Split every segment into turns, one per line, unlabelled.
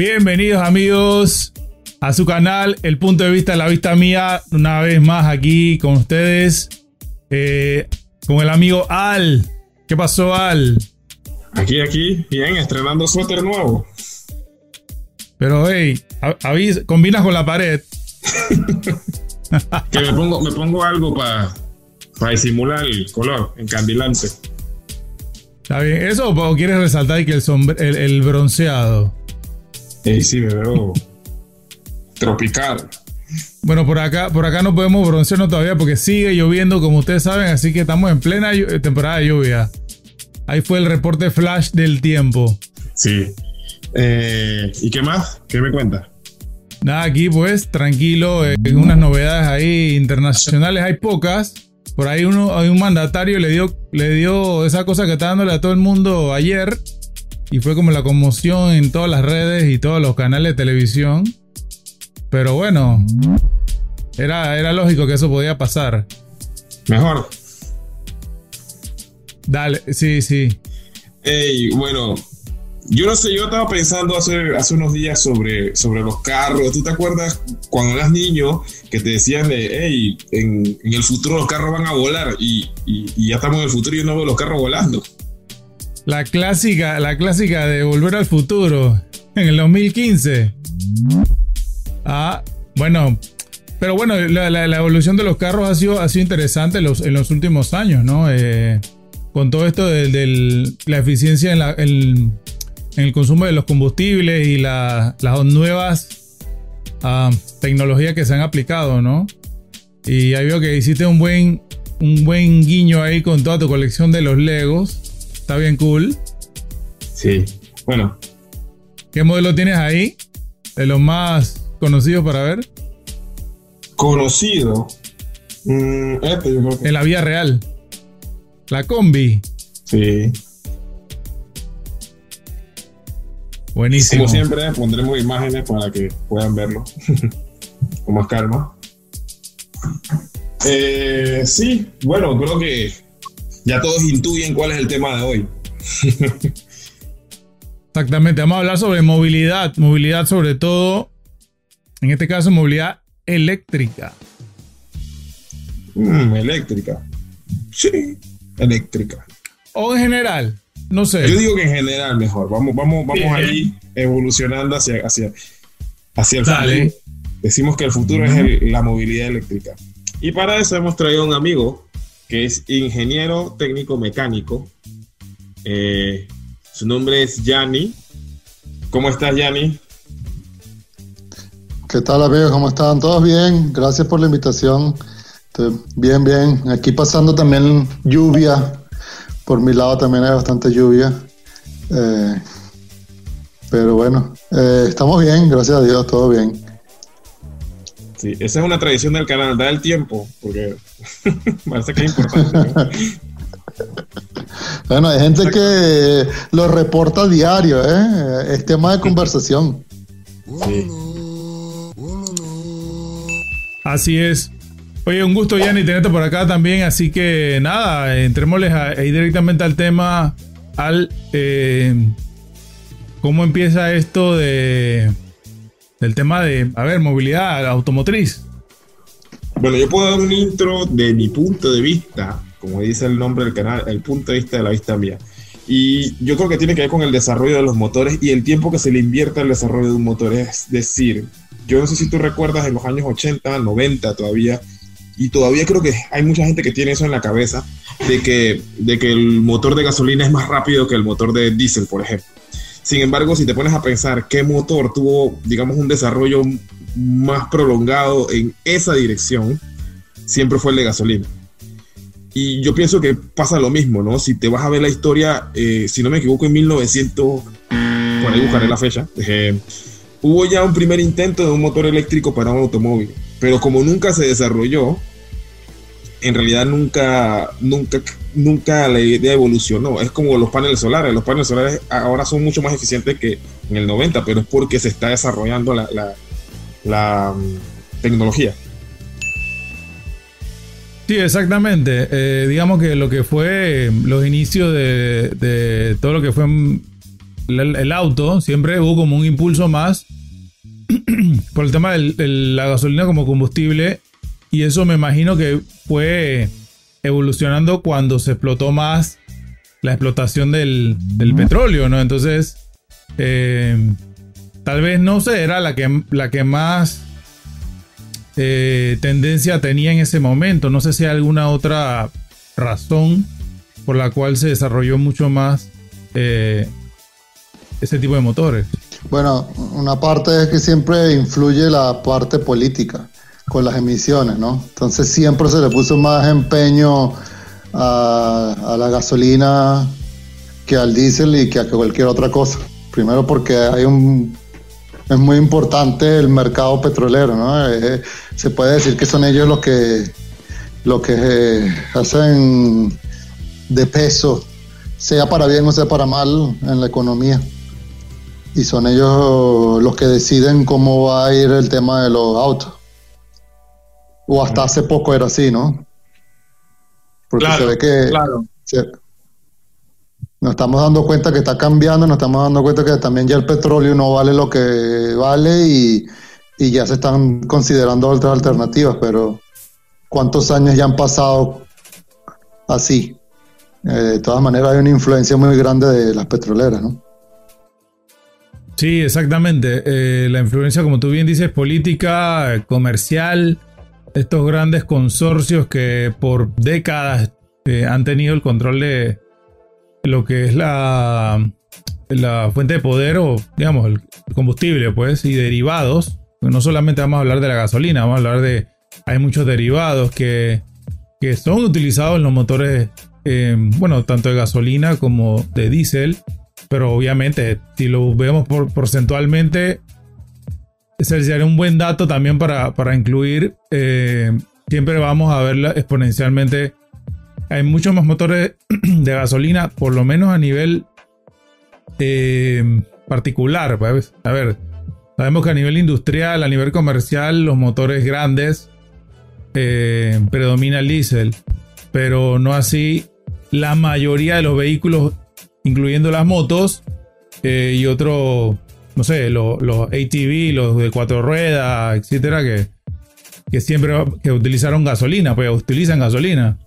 Bienvenidos amigos a su canal El punto de vista de la vista mía. Una vez más aquí con ustedes. eh, con el amigo Al. ¿Qué pasó Al?
Aquí, aquí, bien, estrenando suéter nuevo.
Pero hey, avis- combinas con la pared.
Que me pongo, me pongo algo para disimular el color, encandilante.
¿Está bien? ¿Eso o quieres resaltar que el, sombre- el, el bronceado?
Y sí, me veo tropical.
Bueno, por acá, por acá no podemos broncearnos todavía porque sigue lloviendo, como ustedes saben, así que estamos en plena llu- temporada de lluvia. Ahí fue el reporte flash del tiempo.
Sí. Eh, ¿Y qué más? ¿Qué me cuentas?
Nada, aquí pues, tranquilo, eh, unas novedades ahí internacionales, hay pocas. Por ahí uno, hay un mandatario le dio, le dio esa cosa que está dándole a todo el mundo ayer. Y fue como la conmoción en todas las redes y todos los canales de televisión. Pero bueno, era, era lógico que eso podía pasar.
Mejor.
Dale, sí, sí.
Ey, bueno, yo no sé, yo estaba pensando hace, hace unos días sobre, sobre los carros. ¿Tú te acuerdas cuando eras niño que te decían de, hey, en, en el futuro los carros van a volar y, y- y ya estamos en el futuro y yo no veo los carros volando?
La clásica, la clásica de Volver al Futuro en el 2015. Ah, bueno. Pero bueno, la, la- evolución de los carros ha sido, ha sido interesante en los, en los últimos años, ¿no? Eh, con todo esto de, la eficiencia en, la- en- el consumo de los combustibles y la- las nuevas ah, tecnologías que se han aplicado, ¿no? Y ahí veo que hiciste un buen, un buen guiño ahí con toda tu colección de los Legos. Está bien cool.
Sí. Bueno,
¿Qué modelo tienes ahí? De los más conocidos para ver.
conocido. Mm, este yo creo que
En la vía real. La combi.
sí.
Buenísimo.
Como siempre, pondremos imágenes para que puedan verlo con más calma. Eh, sí, bueno, creo que ya todos intuyen cuál es el tema de hoy.
Exactamente. Vamos a hablar sobre movilidad. Movilidad sobre todo. En este caso, movilidad eléctrica.
Mm, eléctrica. Sí, eléctrica.
O en general. No
Yo
sé.
digo que en general mejor. Vamos, vamos, vamos ahí evolucionando hacia, hacia, hacia el
Dale.
futuro. Decimos que el futuro es el- la movilidad eléctrica. Y para eso hemos traído a un amigo que es ingeniero técnico mecánico. Eh, su nombre es Yanni. ¿Cómo estás, Yanni?
¿Qué tal amigos? ¿Cómo están? ¿Todos bien? Gracias por la invitación. Bien, bien. Aquí pasando también lluvia. Por mi lado también hay bastante lluvia. Eh, pero bueno, eh, estamos bien, gracias a Dios, todo bien.
Sí, esa es una tradición del canal, da el tiempo, porque parece que es importante. ¿no?
Bueno, hay gente que lo reporta a diario, ¿eh? Es tema de conversación.
Sí.
Así es. Oye, un gusto, Yanni, tenerte por acá también. Así que nada, entrémosles a- ahí directamente al tema. Al. eh, ¿Cómo empieza esto de. Del tema de. A ver, movilidad automotriz.
Bueno, yo puedo dar un intro de mi punto de vista, como dice el nombre del canal, el punto de vista de la vista mía. Y yo creo que tiene que ver con el desarrollo de los motores y el tiempo que se le invierte al desarrollo de un motor. Es decir, yo no sé si tú recuerdas en los años 80, 90 todavía, y todavía creo que hay mucha gente que tiene eso en la cabeza, de que, de que el motor de gasolina es más rápido que el motor de diésel, por ejemplo. Sin embargo, si te pones a pensar qué motor tuvo, digamos, un desarrollo más prolongado en esa dirección, siempre fue el de gasolina. Y yo pienso que pasa lo mismo, ¿no? Si te vas a ver la historia, eh, si no me equivoco, en 1900, por ahí buscaré la fecha, eh, hubo ya un primer intento de un motor eléctrico para un automóvil, pero como nunca se desarrolló, en realidad nunca, nunca, nunca la idea evolucionó. Es como los paneles solares. Los paneles solares ahora son mucho más eficientes que en el 90, pero es porque se está desarrollando la, la, la, mm, tecnología.
Sí, exactamente. Eh, digamos que lo que fue los inicios de, de todo lo que fue mm, el, auto, siempre hubo como un impulso más por el tema de la gasolina como combustible. Y eso me imagino que fue evolucionando cuando se explotó más la explotación del, petróleo, ¿no? Entonces, eh, tal vez no sé, era la que, la que más eh, tendencia tenía en ese momento. No sé si hay alguna otra razón por la cual se desarrolló mucho más eh, ese tipo de motores.
Bueno, una parte es que siempre influye la parte política con las emisiones, ¿no? Entonces siempre se le puso más empeño a, la gasolina que al diésel y que a cualquier otra cosa. Primero porque hay un es muy importante el mercado petrolero, ¿no? Eh, eh, se puede decir que son ellos los que lo que eh, hacen de peso, sea para bien o sea para mal en la economía. Y son ellos los que deciden cómo va a ir el tema de los autos. O hasta hace poco era así, ¿no? Porque se ve que nos estamos dando cuenta que está cambiando, nos estamos dando cuenta que también ya el petróleo no vale lo que vale y, y ya se están considerando otras alternativas, pero ¿cuántos años ya han pasado así? Eh, de todas maneras hay una influencia muy grande de las petroleras, ¿no?
Sí, exactamente. Eh, la influencia, como tú bien dices, política, comercial, estos grandes consorcios que por décadas eh, han tenido el control de lo que es la, la fuente de poder o, digamos, el combustible, pues, y derivados. No solamente vamos a hablar de la gasolina, vamos a hablar de. Hay muchos derivados que, que son utilizados en los motores, eh, bueno, tanto de gasolina como de diésel pero obviamente, si lo vemos por, porcentualmente, sería un buen dato también para, incluir. Eh, siempre vamos a verla exponencialmente. Hay muchos más motores de gasolina, por lo menos a nivel eh, particular. Pues. A ver, sabemos que a nivel industrial, a nivel comercial, los motores grandes eh, predomina el diésel, pero no así la mayoría de los vehículos incluyendo las motos eh, y otro, no sé, los, ATV, los de cuatro ruedas, etcétera, que, que siempre que utilizaron gasolina, pues utilizan gasolina.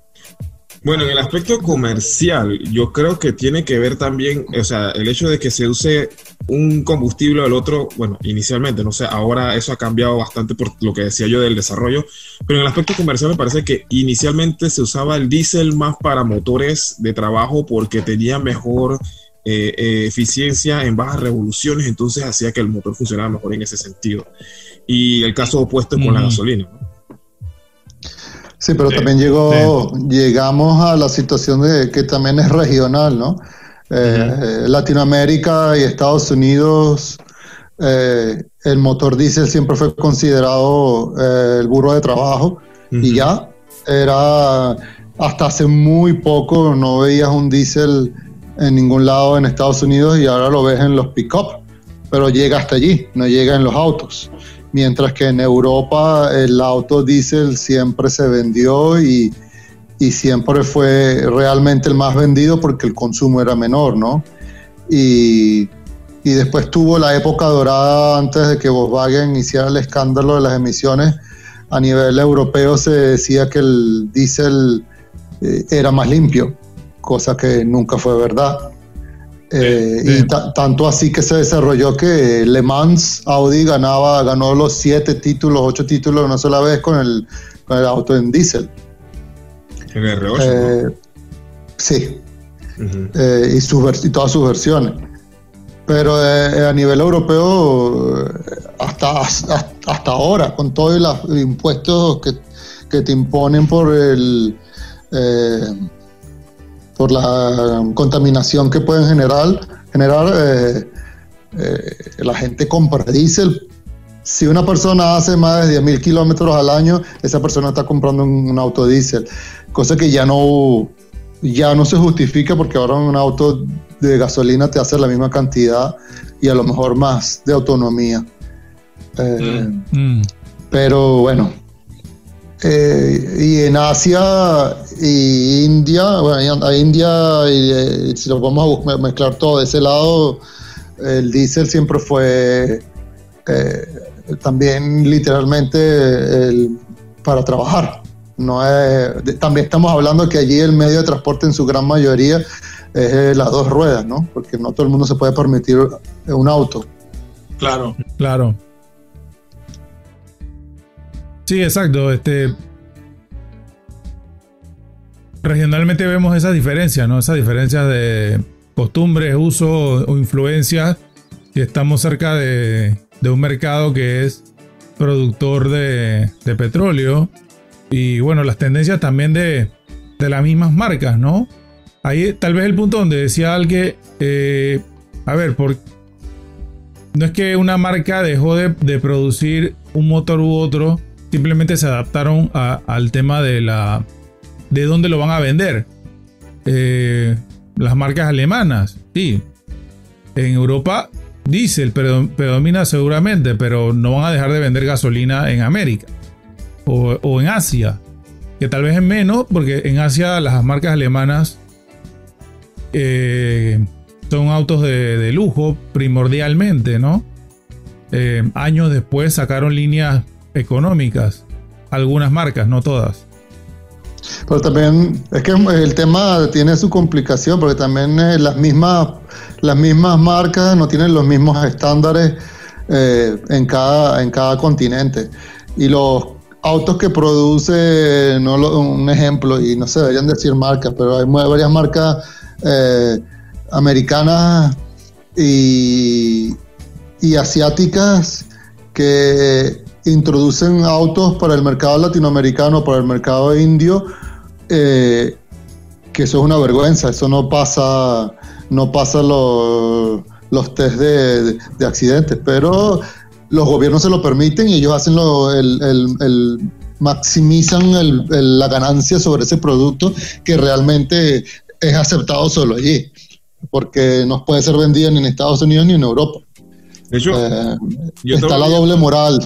Bueno, en el aspecto comercial, yo creo que tiene que ver también, o sea, el hecho de que se use un combustible o el otro, bueno, inicialmente, no sé, ahora eso ha cambiado bastante por lo que decía yo del desarrollo, pero en el aspecto comercial me parece que inicialmente se usaba el diésel más para motores de trabajo porque tenía mejor eh, eh, eficiencia en bajas revoluciones, entonces hacía que el motor funcionara mejor en ese sentido. Y el caso opuesto con la gasolina. ¿no?
Sí, pero también llegó, llegamos a la situación de que también es regional, ¿no? Eh, Latinoamérica y Estados Unidos, eh, el motor diésel siempre fue considerado eh, el burro de trabajo y ya era hasta hace muy poco no veías un diésel en ningún lado en Estados Unidos y ahora lo ves en los pick-up, pero llega hasta allí, no llega en los autos mientras que en Europa el auto diésel siempre se vendió y, siempre fue realmente el más vendido porque el consumo era menor, ¿no? Y, después tuvo la época dorada antes de que Volkswagen hiciera el escándalo de las emisiones. A nivel europeo se decía que el diésel eh, era más limpio, cosa que nunca fue verdad. Eh, y tanto así que se desarrolló que Le Mans Audi ganaba, ganó los siete títulos, ocho títulos una sola vez con el, con el auto en diésel.
El R8. Eh,
sí. Eh, y, sus, y todas sus versiones. Pero a nivel europeo, hasta, hasta, ahora, con todos los impuestos que, que te imponen por el por la contaminación que pueden generar, generar eh, eh, la gente compra diésel. Si una persona hace más de 10.000 kilómetros al año, esa persona está comprando un, auto diésel, cosa que ya no, ya no se justifica porque ahora un auto de gasolina te hace la misma cantidad y a lo mejor más de autonomía. Eh, mm. Mm. Pero bueno, eh, y en Asia y India, bueno, a India, y, eh, si lo vamos a mezclar todo de ese lado, el diésel siempre fue eh, también literalmente para trabajar. No también estamos hablando que allí el medio de transporte en su gran mayoría es las dos ruedas, ¿no? Porque no todo el mundo se puede permitir un auto.
Claro. Claro. Sí, exacto. Este, regionalmente vemos esas diferencias, ¿no? Esas diferencias de costumbres, uso o influencias. Si estamos cerca de, un mercado que es productor de, petróleo. Y bueno, las tendencias también de, las mismas marcas, ¿no? Ahí tal vez el punto donde decía alguien, eh, a ver, por, no es que una marca dejó de, producir un motor u otro, simplemente se adaptaron al tema de la de dónde lo van a vender. Eh, las marcas alemanas, sí. En Europa diésel predomina seguramente, pero no van a dejar de vender gasolina en América o, en Asia, que tal vez es menos, porque en Asia las marcas alemanas eh, son autos de, lujo primordialmente, ¿no? Eh, años después sacaron líneas económicas, algunas marcas, no todas.
Pero también es que el tema tiene su complicación porque también eh, las mismas las mismas marcas no tienen los mismos estándares eh, en cada en cada continente y los autos que produce no un ejemplo y no se deberían decir marcas pero hay varias marcas eh, americanas y, y asiáticas que introducen autos para el mercado latinoamericano, para el mercado indio, eh, que eso es una vergüenza, eso no pasa, no pasa los test de, accidentes, pero los gobiernos se lo permiten y ellos hacen lo, el, maximizan la ganancia sobre ese producto que realmente es aceptado solo allí, porque no puede ser vendido ni en Estados Unidos ni en Europa. De hecho, eh, está la doble moral.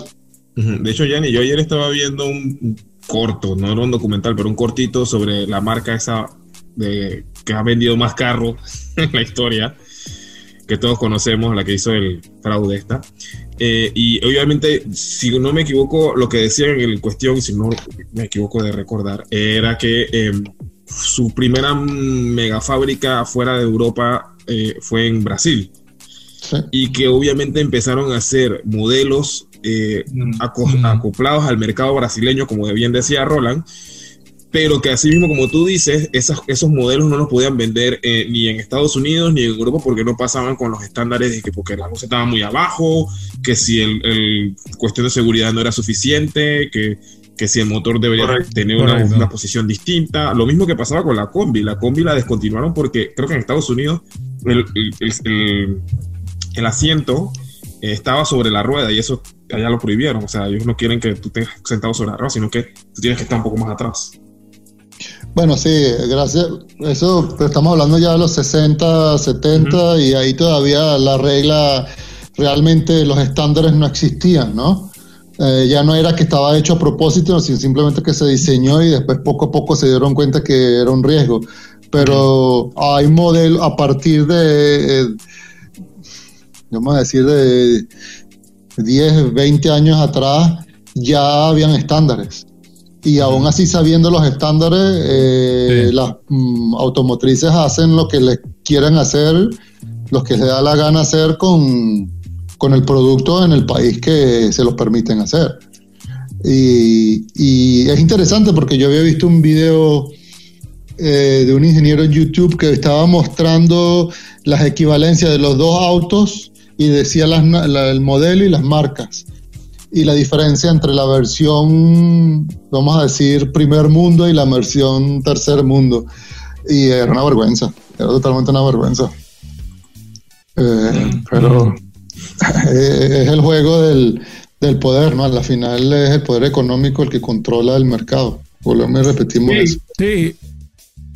De hecho, Yanni, yo ayer estaba viendo un corto, no era un documental, pero un cortito sobre la marca esa de, que ha vendido más carros en la historia, que todos conocemos, la que hizo el fraude esta. Eh, y obviamente, si no me equivoco, lo que decía en el cuestión, si no me equivoco de recordar, era que em, su primera mega fábrica fuera de Europa eh, fue en Brasil. Y que obviamente empezaron a hacer modelos eh, mm. Mm. acoplados al mercado brasileño, como bien decía Roland, pero que así mismo como tú dices, esos modelos no los podían vender eh, ni en Estados Unidos ni en Europa porque no pasaban con los estándares de que porque la luz estaba muy abajo, que si el, cuestión de seguridad no era suficiente, que, que si el motor debería tener una, posición distinta. Lo mismo que pasaba con la combi. La combi la descontinuaron porque creo que en Estados Unidos el, el asiento estaba sobre la rueda y eso allá lo prohibieron. O sea, ellos no quieren que tú estés sentado sobre la rueda, sino que tú tienes que estar un poco más atrás.
Bueno, sí, gracias. Eso estamos hablando ya de los 60, 70 y ahí todavía la regla, realmente los estándares no existían, ¿no? Eh, ya no era que estaba hecho a propósito, sino simplemente que se diseñó y después poco a poco se dieron cuenta que era un riesgo. Pero hay modelos a partir de... Eh, vamos a decir, de 10, 20 años atrás, ya habían estándares. Y aún así, sabiendo los estándares, eh, las mm, automotrices hacen lo que les quieren hacer, lo que les da la gana hacer con, con el producto en el país que se los permiten hacer. Y, y es interesante porque yo había visto un video eh, de un ingeniero en YouTube que estaba mostrando las equivalencias de los dos autos y decía el modelo y las marcas. Y la diferencia entre la versión, vamos a decir, primer mundo y la versión tercer mundo. Y era una vergüenza, era totalmente una vergüenza. Eh, pero es el juego del, del, poder, ¿no? Al final es el poder económico el que controla el mercado. Volvemos y repetimos
sí,
eso.
Sí,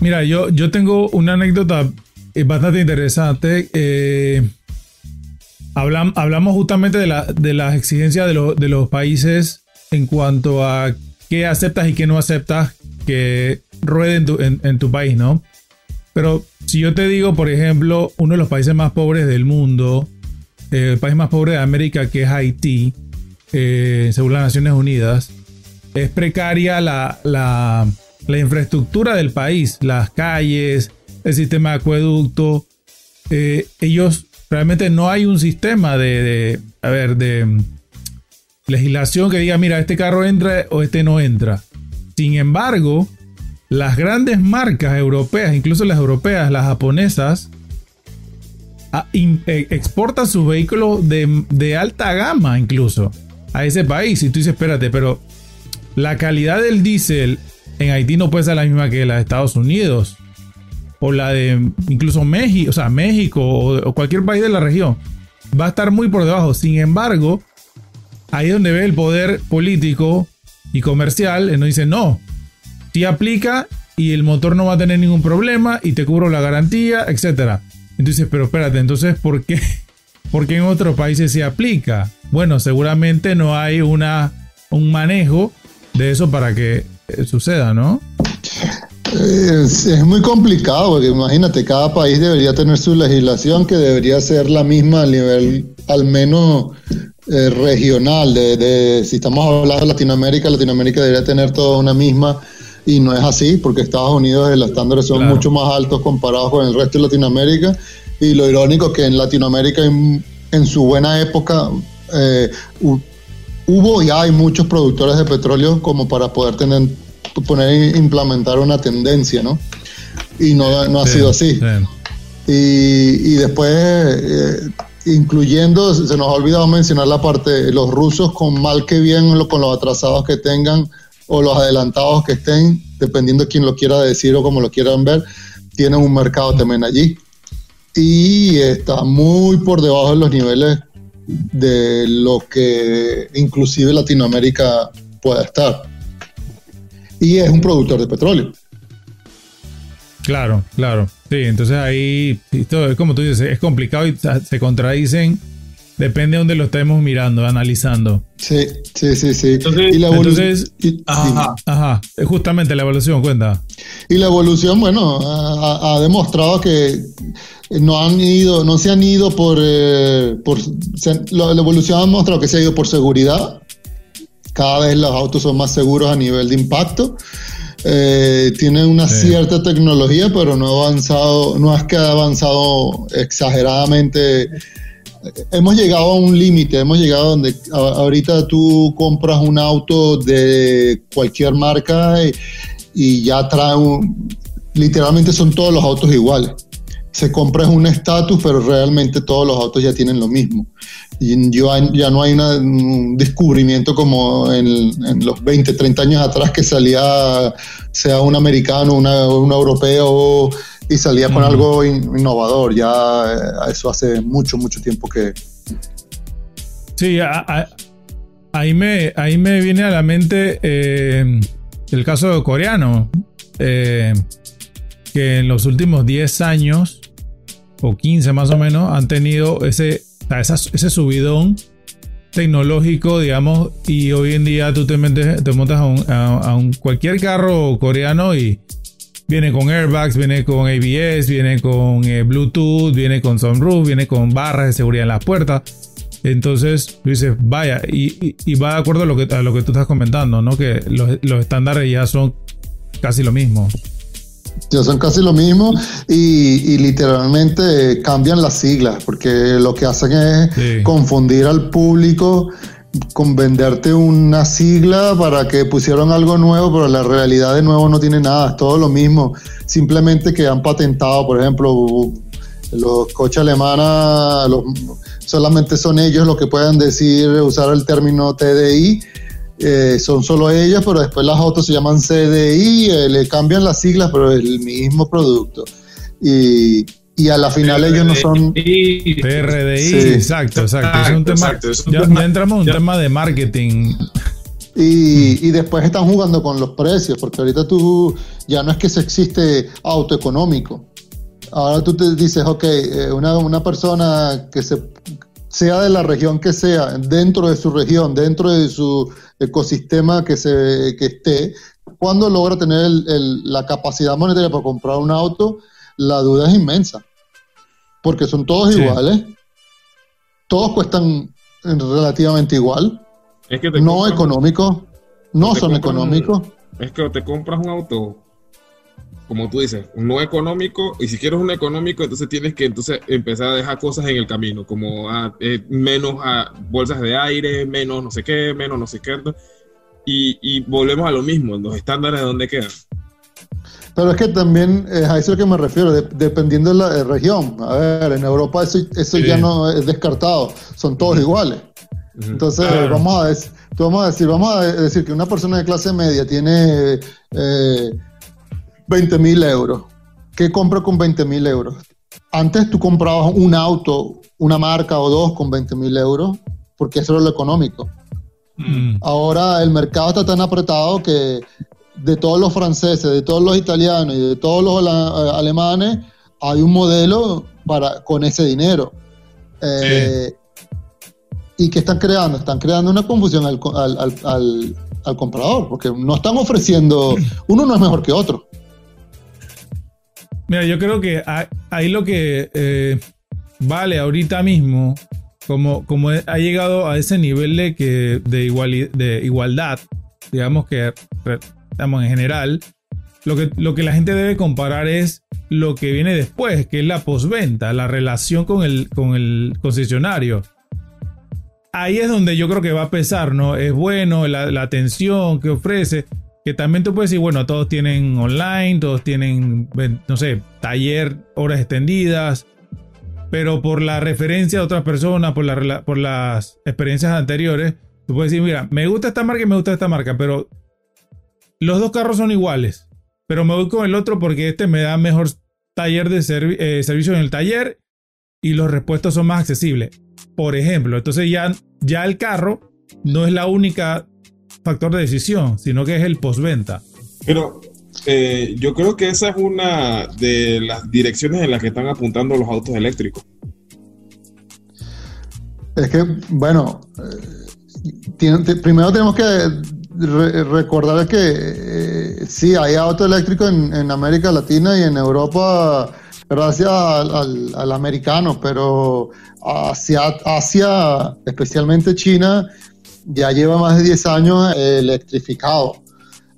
mira, yo, yo tengo una anécdota bastante interesante. Eh, hablamos justamente de, la, de las exigencias de, de, los países en cuanto a qué aceptas y qué no aceptas que ruede en tu, en, tu país, ¿no? Pero si yo te digo, por ejemplo, uno de los países más pobres del mundo, eh, el país más pobre de América, que es Haití, eh, según las Naciones Unidas, es precaria la, la, la, infraestructura del país, las calles, el sistema de acueducto. Eh, ellos realmente no hay un sistema de, a ver, de mm, legislación que diga, mira, este carro entra o este no entra. Sin embargo, las grandes marcas europeas, incluso las europeas, las japonesas, eh, exportan sus vehículos de, de, alta gama incluso a ese país. Y tú dices, espérate, pero la calidad del diésel en Haití no puede ser la misma que la de Estados Unidos. O la de incluso México, o sea, México o, cualquier país de la región. Va a estar muy por debajo. Sin embargo, ahí es donde ve el poder político y comercial. Nos dice, no, si aplica y el motor no va a tener ningún problema y te cubro la garantía, etcétera. Entonces, pero espérate, entonces, ¿por qué, ¿por qué en otros países se aplica? Bueno, seguramente no hay una, un manejo de eso para que eh, suceda, ¿no?
Es, muy complicado, porque imagínate, cada país debería tener su legislación que debería ser la misma a nivel al menos eh, regional. De, si estamos hablando de Latinoamérica, Latinoamérica debería tener toda una misma y no es así, porque Estados Unidos los estándares son mucho más altos comparados con el resto de Latinoamérica. Y lo irónico es que en Latinoamérica, en, su buena época, eh, hubo y hay muchos productores de petróleo como para poder tener, poner implementar una tendencia, ¿no? Y no, no ha sido así. Y, y, después, eh, incluyendo, se nos ha olvidado mencionar la parte, los rusos con mal que bien, con los atrasados que tengan, o los adelantados que estén, dependiendo de quién lo quiera decir o como lo quieran ver, tienen un mercado también allí. Y está muy por debajo de los niveles de lo que inclusive Latinoamérica pueda estar. Y es un productor de petróleo.
Claro, claro. Sí, entonces ahí, es como tú dices, es complicado y se contradicen Depende de dónde lo estemos mirando, analizando.
Sí, sí, sí, sí.
Entonces, y la evolución. Ajá, ajá, justamente la evolución, cuenta.
Y la evolución, bueno, ha, demostrado que no han ido, no se han ido por, eh, por la evolución ha demostrado que se ha ido por seguridad. Cada vez los autos son más seguros a nivel de impacto. Eh, tienen una cierta tecnología, pero no ha avanzado, no es que ha avanzado exageradamente hemos llegado a un límite, hemos llegado donde ahorita tú compras un auto de cualquier marca y, ya trae un, literalmente son todos los autos iguales. Se compra un estatus, pero realmente todos los autos ya tienen lo mismo. Y ya no hay un descubrimiento como en, los 20, 30 años atrás que salía, sea un americano, una, un europeo y salía con algo innovador. Ya eh, eso hace mucho, mucho tiempo que...
Sí, ahí, me, ahí me viene a la mente eh, el caso coreano, eh, que en los últimos 10 años, o 15 más o menos, han tenido ese, ese subidón tecnológico, digamos, y hoy en día tú te, te montas a, un, cualquier carro coreano y Viene con airbags, viene con ABS, viene con eh, Bluetooth, viene con sunroof, viene con barras de seguridad en las puertas. Entonces, tú dices, vaya, y, va de acuerdo a lo, que, a lo que tú estás comentando, ¿no? Que los, estándares ya son casi lo mismo.
Ya son casi lo mismo y, literalmente cambian las siglas porque lo que hacen es confundir al público con venderte una sigla para que pusieron algo nuevo, pero la realidad de nuevo no tiene nada, es todo lo mismo. Simplemente que han patentado, por ejemplo, los coches alemanes, solamente son ellos los que pueden decir, usar el término TDI. Eh, son solo ellas, pero después las otras se llaman CDI, eh, le cambian las siglas, pero es el mismo producto. Y, y a la final ellos no son
PRDI, exacto, exacto. ya, entramos en un tema de marketing.
Y, y, después están jugando con los precios, porque ahorita tú ya no es que se existe auto económico. Ahora tú te dices, ok, eh, una, una persona que se, sea de la región que sea, dentro de su región, dentro de su ecosistema que, se, que esté, cuando logra tener la capacidad monetaria para comprar un auto, la duda es inmensa porque son todos iguales. todos cuestan relativamente igual.
Es que te
no
compras-
económicos, no son económicos.
Es que te compras un auto, como tú dices, no económico, y si quieres un económico, entonces tienes que entonces empezar a dejar cosas en el camino, como ah, eh, menos ah, bolsas de aire, menos no sé qué, menos no sé qué. Y, y volvemos a lo mismo, los estándares de dónde quedan.
Pero es que también eh, a eso es lo que me refiero, de- dependiendo de la eh, región. A ver, en Europa eso, eso
Sí.
ya no es descartado, son todos iguales. Entonces,
Claro.
vamos, a vamos a decir, vamos a decir que una persona de clase media tiene eh, 20 mil euros. ¿Qué compra con 20 mil euros? Antes tú comprabas un auto, una marca o dos con 20 mil euros, porque eso era lo económico.
Mm.
Ahora el mercado está tan apretado que de todos los franceses, de todos los italianos y de todos los eh, alemanes, hay un modelo para, con ese dinero. Eh, ¿Y qué están creando? Están creando una confusión al, co- al- al- al- al comprador, porque no están ofreciendo, uno no es mejor que otro.
Mira, yo creo que ahí lo que eh, vale ahorita mismo, como, como ha llegado a ese nivel de, que, de, de igualdad, digamos que digamos, en general, lo que, lo que la gente debe comparar es lo que viene después, que es la postventa, la relación con el, con el concesionario. Ahí es donde yo creo que va a pesar, ¿no? Es bueno la atención que ofrece, que también tú puedes decir, bueno, todos tienen online, todos tienen, no sé, taller, horas extendidas, pero por la referencia de otras personas, por, la, por las experiencias anteriores, tú puedes decir, mira, me gusta esta marca y me gusta esta marca, pero los dos carros son iguales, pero me voy con el otro porque este me da mejor taller de eh, servicio en el taller y los repuestos son más accesibles. Por ejemplo, entonces ya, ya el carro no es la única factor de decisión, sino que es el postventa.
Pero eh, yo creo que esa es una de las direcciones en las que están apuntando los autos eléctricos.
Es que, bueno, eh, tiene- te- primero tenemos que re- recordar que eh, sí, hay auto eléctrico en, en América Latina y en Europa gracias al, al- al americano, pero hacia Asia, especialmente China, ya lleva más de 10 años eh, electrificado.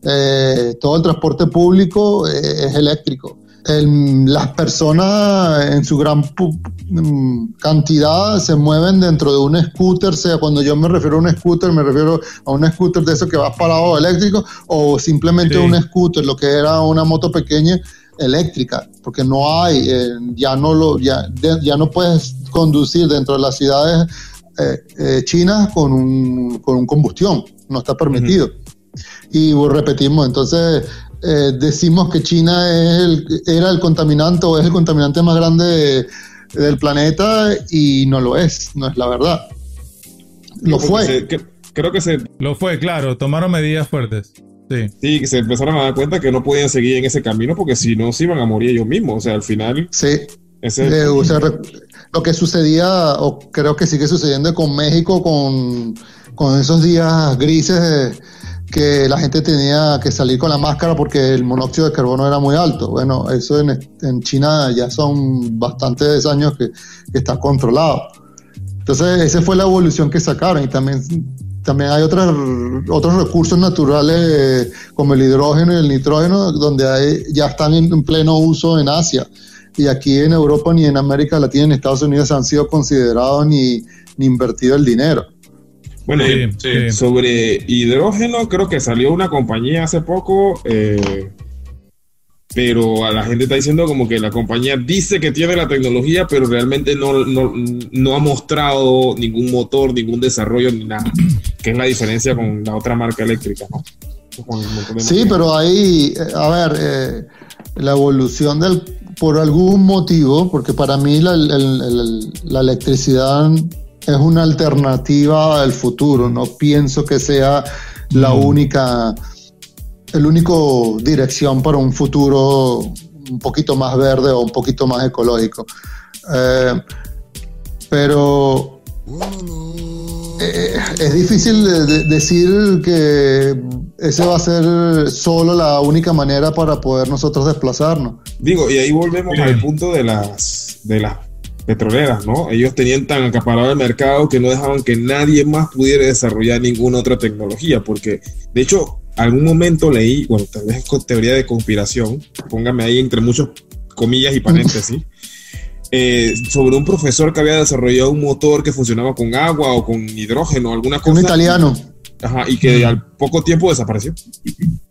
Eh, todo el transporte público eh, es eléctrico. El- las personas en su gran mm, cantidad se mueven dentro de un scooter, sea cuando yo me refiero a un scooter, me refiero a un scooter de esos que vas parado eléctrico o simplemente
Sí.
un scooter, lo que era una moto pequeña eléctrica, porque no hay, eh, ya no lo, ya, de- ya no puedes conducir dentro de las ciudades eh, eh, chinas con un, con un combustión, no está permitido. Y repetimos, entonces eh, decimos que China es el- era el contaminante o es el contaminante más grande de- del planeta y no lo es, no es la verdad. Lo
Porque
fue.
se- que- creo que se,
Lo fue, claro, tomaron medidas fuertes. Sí.
sí, que se empezaron a dar cuenta que no podían seguir en ese camino porque si no se iban a morir ellos mismos. O sea, al final,
Sí,
ese,
Eh, o sea, re- lo que sucedía, o creo que sigue sucediendo con México, con, con esos días grises eh, que la gente tenía que salir con la máscara porque el monóxido de carbono era muy alto. Bueno, eso en, en China ya son bastantes años que, está controlado. Entonces, esa fue la evolución que sacaron y también, también hay otras, otros recursos naturales como el hidrógeno y el nitrógeno donde hay- ya están en pleno uso en Asia y aquí en Europa ni en América Latina ni en Estados Unidos han sido considerados ni, ni invertido el dinero.
bueno,
Sí,
y
sí.
sobre hidrógeno, creo que salió una compañía hace poco, eh, pero a la gente está diciendo como que la compañía dice que tiene la tecnología, pero realmente no, no, no ha mostrado ningún motor, ningún desarrollo ni nada, que es la diferencia con la otra marca eléctrica,
Sí, pero ahí, eh, a ver, eh, la evolución del, por algún motivo, porque para mí la, el- el- la electricidad es una alternativa al futuro, no pienso que sea la
Mm.
única, el único dirección para un futuro un poquito más verde o un poquito más ecológico. Eh, pero eh, es difícil de- de- decir que ese va a ser solo la única manera para poder nosotros desplazarnos.
Digo, y ahí volvemos
Sí.
al punto de las, de las petroleras, ¿no? Ellos tenían tan acaparado el mercado que no dejaban que nadie más pudiera desarrollar ninguna otra tecnología, porque de hecho, algún momento leí, bueno, tal vez con teoría de conspiración, póngame ahí entre muchos comillas y paréntesis, eh, sobre un profesor que había desarrollado un motor que funcionaba con agua o con hidrógeno, alguna cosa.
Un italiano.
Ajá, y que al poco tiempo desapareció.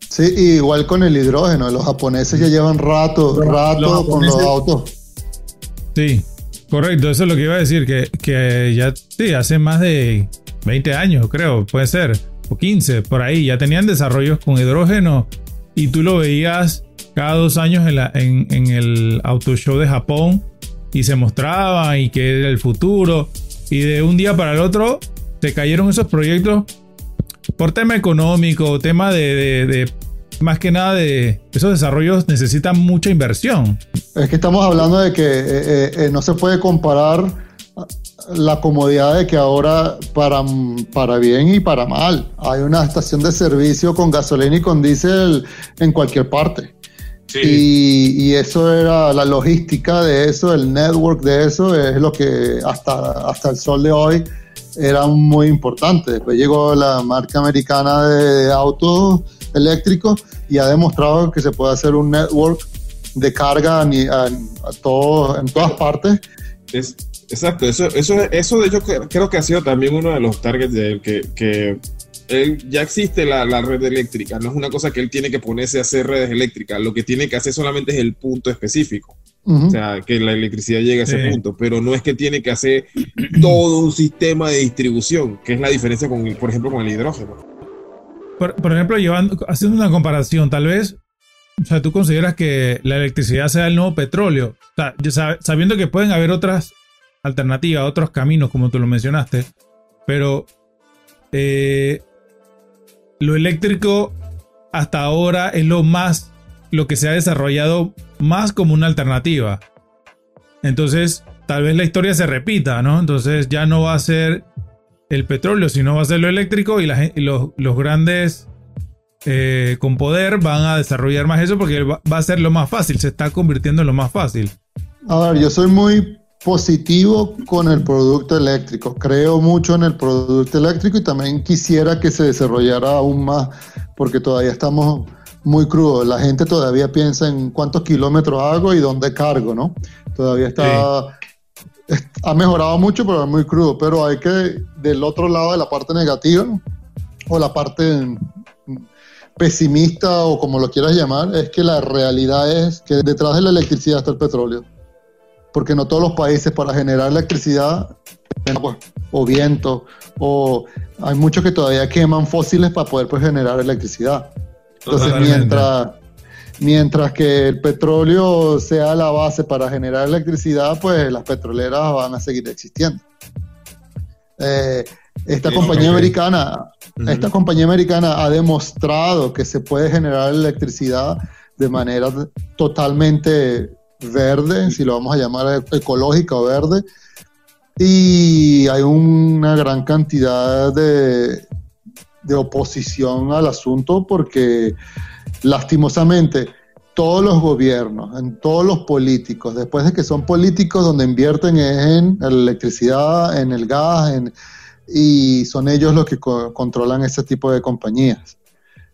Sí, igual con el hidrógeno. Los japoneses ya llevan rato, rato con los autos.
Sí, correcto. Eso es lo que iba a decir, que, que ya sí, hace más de 20 años, creo, puede ser, o 15, por ahí, ya tenían desarrollos con hidrógeno y tú lo veías cada dos años en, la, en, en el auto show de Japón y se mostraba y que era el futuro. Y de un día para el otro se cayeron esos proyectos por tema económico, tema de, más que nada de esos desarrollos necesitan mucha inversión.
Es que estamos hablando de que eh, eh, eh, no se puede comparar la comodidad de que ahora para, para bien y para mal hay una estación de servicio con gasolina y con diésel en cualquier parte. Y, eso era la logística de eso, el network de eso, es lo que hasta, hasta el sol de hoy era muy importante. Después llegó la marca americana de autos eléctricos y ha demostrado que se puede hacer un network de carga a, todo, en todas partes.
Es, exacto, eso, eso, eso de hecho creo que ha sido también uno de los targets de que, que ya existe la, red eléctrica, no es una cosa que él tiene que ponerse a hacer redes eléctricas, lo que tiene que hacer solamente es el punto específico. O sea, que la electricidad llegue a ese punto, pero no es que tiene que hacer todo un sistema de distribución, que es la diferencia con, por ejemplo, con el hidrógeno.
Por, ejemplo, llevando, haciendo una comparación, tal vez, o sea, tú consideras que la electricidad sea el nuevo petróleo, o sea, sabiendo que pueden haber otras alternativas, otros caminos, como tú lo mencionaste, pero eh, lo eléctrico hasta ahora es lo más, lo que se ha desarrollado más como una alternativa. Entonces, tal vez la historia se repita, ¿no? Entonces ya no va a ser el petróleo, sino va a ser lo eléctrico y, los, grandes eh, con poder van a desarrollar más eso porque va, va, a ser lo más fácil, se está convirtiendo en lo más fácil.
A ver, yo soy muy positivo con el producto eléctrico. Creo mucho en el producto eléctrico y también quisiera que se desarrollara aún más porque todavía estamos muy crudos. La gente todavía piensa en cuántos kilómetros hago y dónde cargo, ¿no? Todavía está... Ha mejorado mucho, pero es muy crudo. Pero hay que, del otro lado de la parte negativa, o la parte pesimista, o como lo quieras llamar, es que la realidad es que detrás de la electricidad está el petróleo porque no todos los países para generar electricidad pues, o viento o hay muchos que todavía queman fósiles para poder pues, generar electricidad. Entonces, mientras, mientras que el petróleo sea la base para generar electricidad, pues las petroleras van a seguir existiendo. Eh, esta compañía americana, esta compañía americana ha demostrado que se puede generar electricidad de manera totalmente verde, si lo vamos a llamar ecológica o verde, y hay una gran cantidad de, de oposición al asunto porque lastimosamente todos los gobiernos, en todos los políticos, después de que son políticos donde invierten en la electricidad, en el gas, en, y son ellos los que controlan ese tipo de compañías.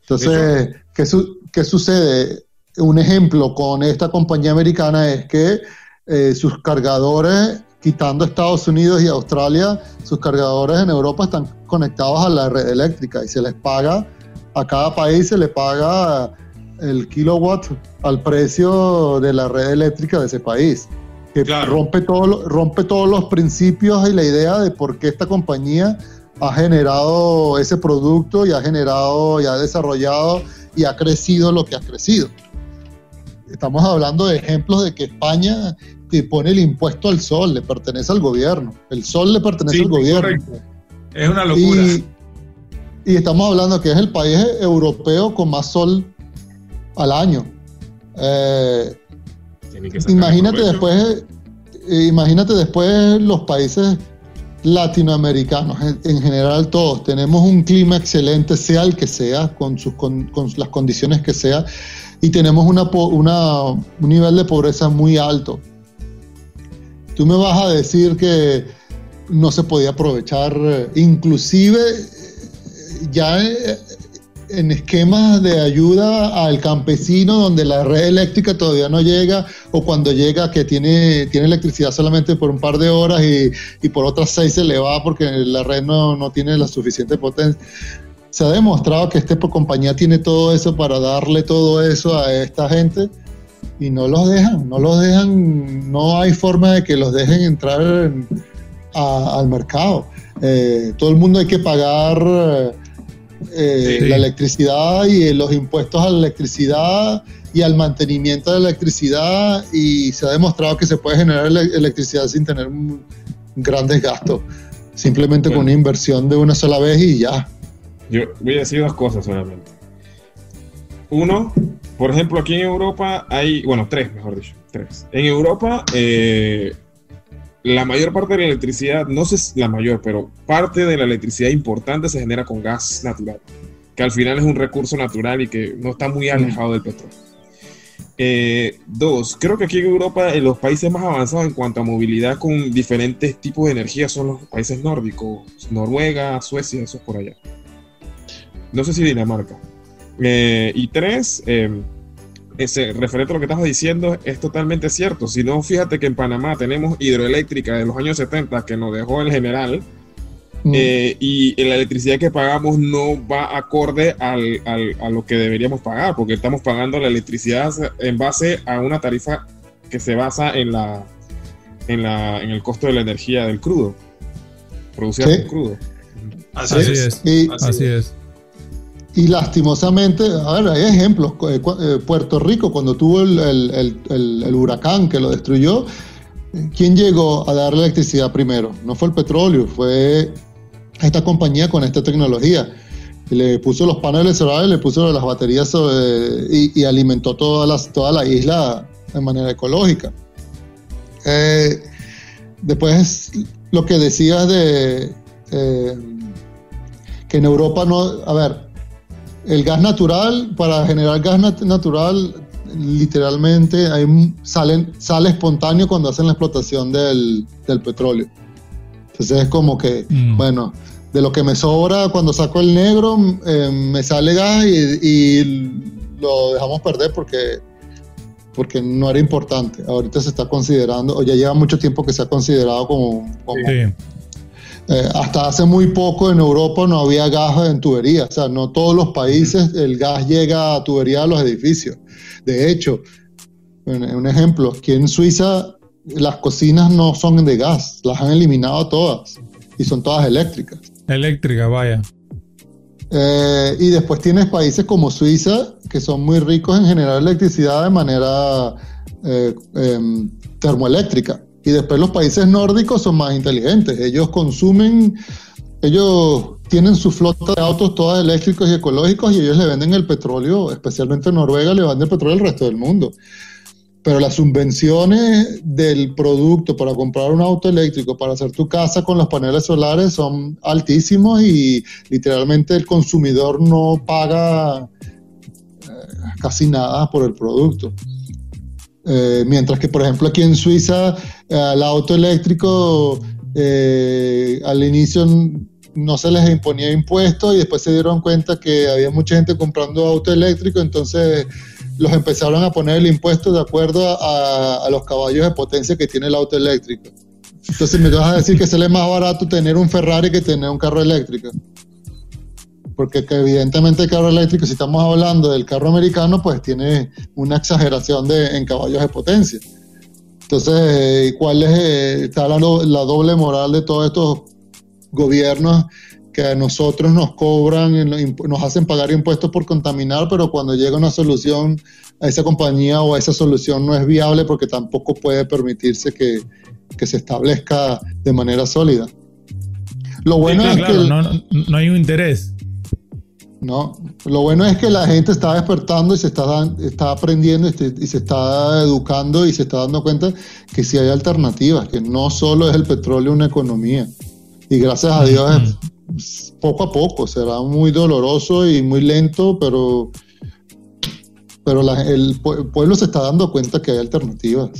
Entonces, ¿qué, ¿qué, sucede? Un ejemplo con esta compañía americana es que eh, sus cargadores, quitando Estados Unidos y Australia, sus cargadores en Europa están conectados a la red eléctrica y se les paga, a cada país se le paga el kilowatt al precio de la red eléctrica de ese país. Que rompe, todo, rompe todos los principios y la idea de por qué esta compañía ha generado ese producto y ha generado y ha desarrollado y ha crecido lo que ha crecido. Estamos hablando de ejemplos de que España te pone el impuesto al sol, le pertenece al gobierno. El sol le pertenece al gobierno.
Es una locura.
Y, estamos hablando que es el país europeo con más sol al año. Eh, imagínate después, eh, imagínate después los países latinoamericanos, en, general todos, tenemos un clima excelente, sea el que sea, con, sus, con las condiciones que sea y tenemos una, un nivel de pobreza muy alto. tú me vas a decir que no se podía aprovechar, eh, inclusive eh, ya eh, en esquemas de ayuda al campesino donde la red eléctrica todavía no llega o cuando llega que tiene, tiene electricidad solamente por un par de horas y, y por otras seis se le va porque la red no, no tiene la suficiente potencia. Se ha demostrado que este compañía tiene todo eso para darle todo eso a esta gente y no los dejan, no los dejan, no hay forma de que los dejen entrar al mercado. Eh, todo el mundo hay que pagar eh, la electricidad y los impuestos a la electricidad y al mantenimiento de la electricidad y se ha demostrado que se puede generar electricidad sin tener grandes gastos, simplemente con una inversión de una sola vez y ya.
Yo voy a decir dos cosas solamente. Uno, por ejemplo, aquí en Europa hay, bueno, tres, mejor dicho, tres. En Europa, eh, la mayor parte de la electricidad, no sé si la mayor, pero parte de la electricidad importante se genera con gas natural, que al final es un recurso natural y que no está muy alejado del petróleo. Eh, dos, creo que aquí en Europa en los países más avanzados en cuanto a movilidad con diferentes tipos de energía son los países nórdicos, Noruega, Suecia, eso es por allá. No sé si Dinamarca. Eh, y tres, eh, ese, referente a lo que estás diciendo, es totalmente cierto. Si no, fíjate que en Panamá tenemos hidroeléctrica de los años 70 que nos dejó el general. Mm. Eh, y la electricidad que pagamos no va acorde al, a lo que deberíamos pagar, porque estamos pagando la electricidad en base a una tarifa que se basa en, la, en, la, en el costo de la energía del crudo, producida sí. crudo.
Así, es. así es.
Y lastimosamente, a ver, hay ejemplos. Eh, eh, Puerto Rico, cuando tuvo el, huracán que lo destruyó, ¿quién llegó a dar electricidad primero? No fue el petróleo, fue esta compañía con esta tecnología. Le puso los paneles solares, le puso las baterías y, alimentó toda la, toda la isla de manera ecológica. Eh, después, lo que decías de que en Europa no. A ver, el gas natural, para generar gas natural, literalmente hay, salen, sale espontáneo cuando hacen la explotación del, petróleo. Entonces es como que, mm. bueno, de lo que me sobra cuando saco el negro, eh, me sale gas y, lo dejamos perder porque, porque no era importante. Ahorita se está considerando, o ya lleva mucho tiempo que se ha considerado como, eh, hasta hace muy poco en Europa no había gas en tuberías, o sea, no todos los países el gas llega a tubería a los edificios. De hecho, un ejemplo, aquí en Suiza las cocinas no son de gas, las han eliminado todas y son todas eléctricas.
Eléctrica, vaya.
Eh, y después tienes países como Suiza que son muy ricos en generar electricidad de manera eh, em, termoeléctrica. Y después los países nórdicos son más inteligentes. Ellos consumen, ellos tienen su flota de autos todas eléctricos y ecológicos y ellos le venden el petróleo, especialmente en Noruega, le venden el petróleo al resto del mundo. Pero las subvenciones del producto para comprar un auto eléctrico, para hacer tu casa con los paneles solares son altísimos y literalmente el consumidor no paga eh, casi nada por el producto. Eh, mientras que, por ejemplo, aquí en Suiza, el auto eléctrico eh, al inicio no se les imponía impuestos y después se dieron cuenta que había mucha gente comprando auto eléctrico, entonces los empezaron a poner el impuesto de acuerdo a los caballos de potencia que tiene el auto eléctrico. Entonces me vas a decir que sale más barato tener un Ferrari que tener un carro eléctrico porque evidentemente el carro eléctrico, si estamos hablando del carro americano, pues tiene una exageración de, en caballos de potencia. Entonces, ¿cuál es eh, está la, la, doble moral de todos estos gobiernos que a nosotros nos cobran, nos hacen pagar impuestos por contaminar, pero cuando llega una solución a esa compañía o a esa solución no es viable porque tampoco puede permitirse que, que se establezca de manera sólida?
Lo bueno es que... no, no hay un interés.
¿No? Lo bueno es que la gente está despertando y se está, está aprendiendo y se está educando y se está dando cuenta que sí hay alternativas, que no solo es el petróleo una economía. Y gracias a Dios es poco a poco, será muy doloroso y muy lento, pero, pero el pueblo se está dando cuenta que hay alternativas.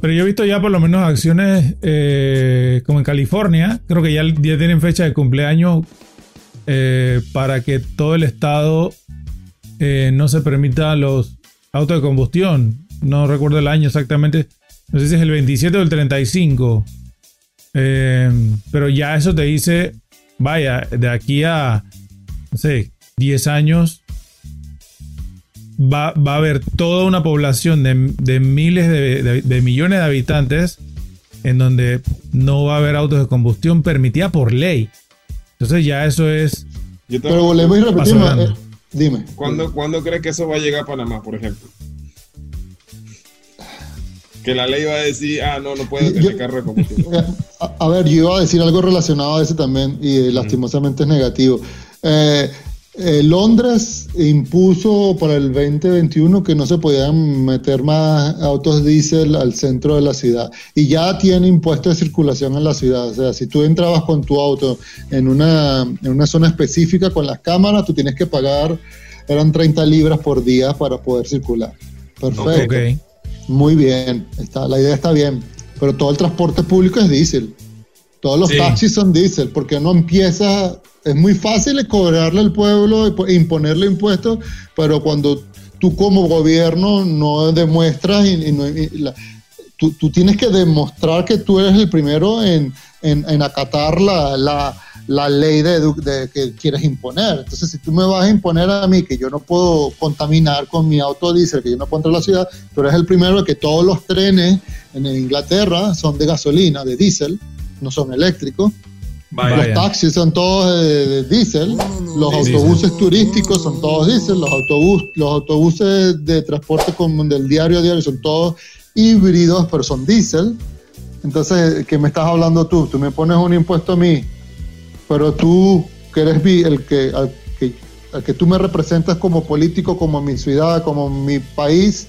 Pero yo he visto ya por lo menos acciones eh, como en California, creo que ya, ya tienen fecha de cumpleaños eh, para que todo el estado eh, no se permita los autos de combustión. No recuerdo el año exactamente. No sé si es el 27 o el 35. pero ya eso te dice, vaya, de aquí a, no sé, 10 años va, a haber toda una población de, miles de, millones de habitantes en donde no va a haber autos de combustión permitida por ley. Entonces ya eso es...
Pero volvemos y repetimos. Eh, dime.
¿Cuándo, ¿Cuándo crees que eso va a llegar a Panamá, por ejemplo? Que la ley va a decir, ah, no, no puede tener carro de.
A, ver, yo iba a decir algo relacionado a ese también y lastimosamente es negativo. Eh, eh, Londres impuso para el 2021 que no se podían meter más autos diésel al centro de la ciudad y ya tiene impuesto de circulación en la ciudad. O sea, si tú entrabas con tu auto en una, en una zona específica con las cámaras, tú tienes que pagar, eran 30 libras por día para poder circular. Perfecto. Muy bien, está, la idea está bien, pero todo el transporte público es diésel. Todos los taxis son diésel, porque no empieza es muy fácil cobrarle al pueblo e imponerle impuestos, pero cuando tú como gobierno no demuestras, y, tú, tienes que demostrar que tú eres el primero en, acatar la, ley de, que quieres imponer. Entonces, si tú me vas a imponer a mí que yo no puedo contaminar con mi auto diésel, que yo no puedo entrar a la ciudad, tú eres el primero que todos los trenes en Inglaterra son de gasolina, de diésel, no son eléctricos. Los taxis son todos de, diésel, los autobuses turísticos son todos diésel, los, autobús, los autobuses de transporte común del diario a diario son todos híbridos, pero son diésel. Entonces, ¿qué me estás hablando tú? Tú me pones un impuesto a mí, pero tú, que eres el que, al, que, que tú me representas como político, como mi ciudad, como mi país,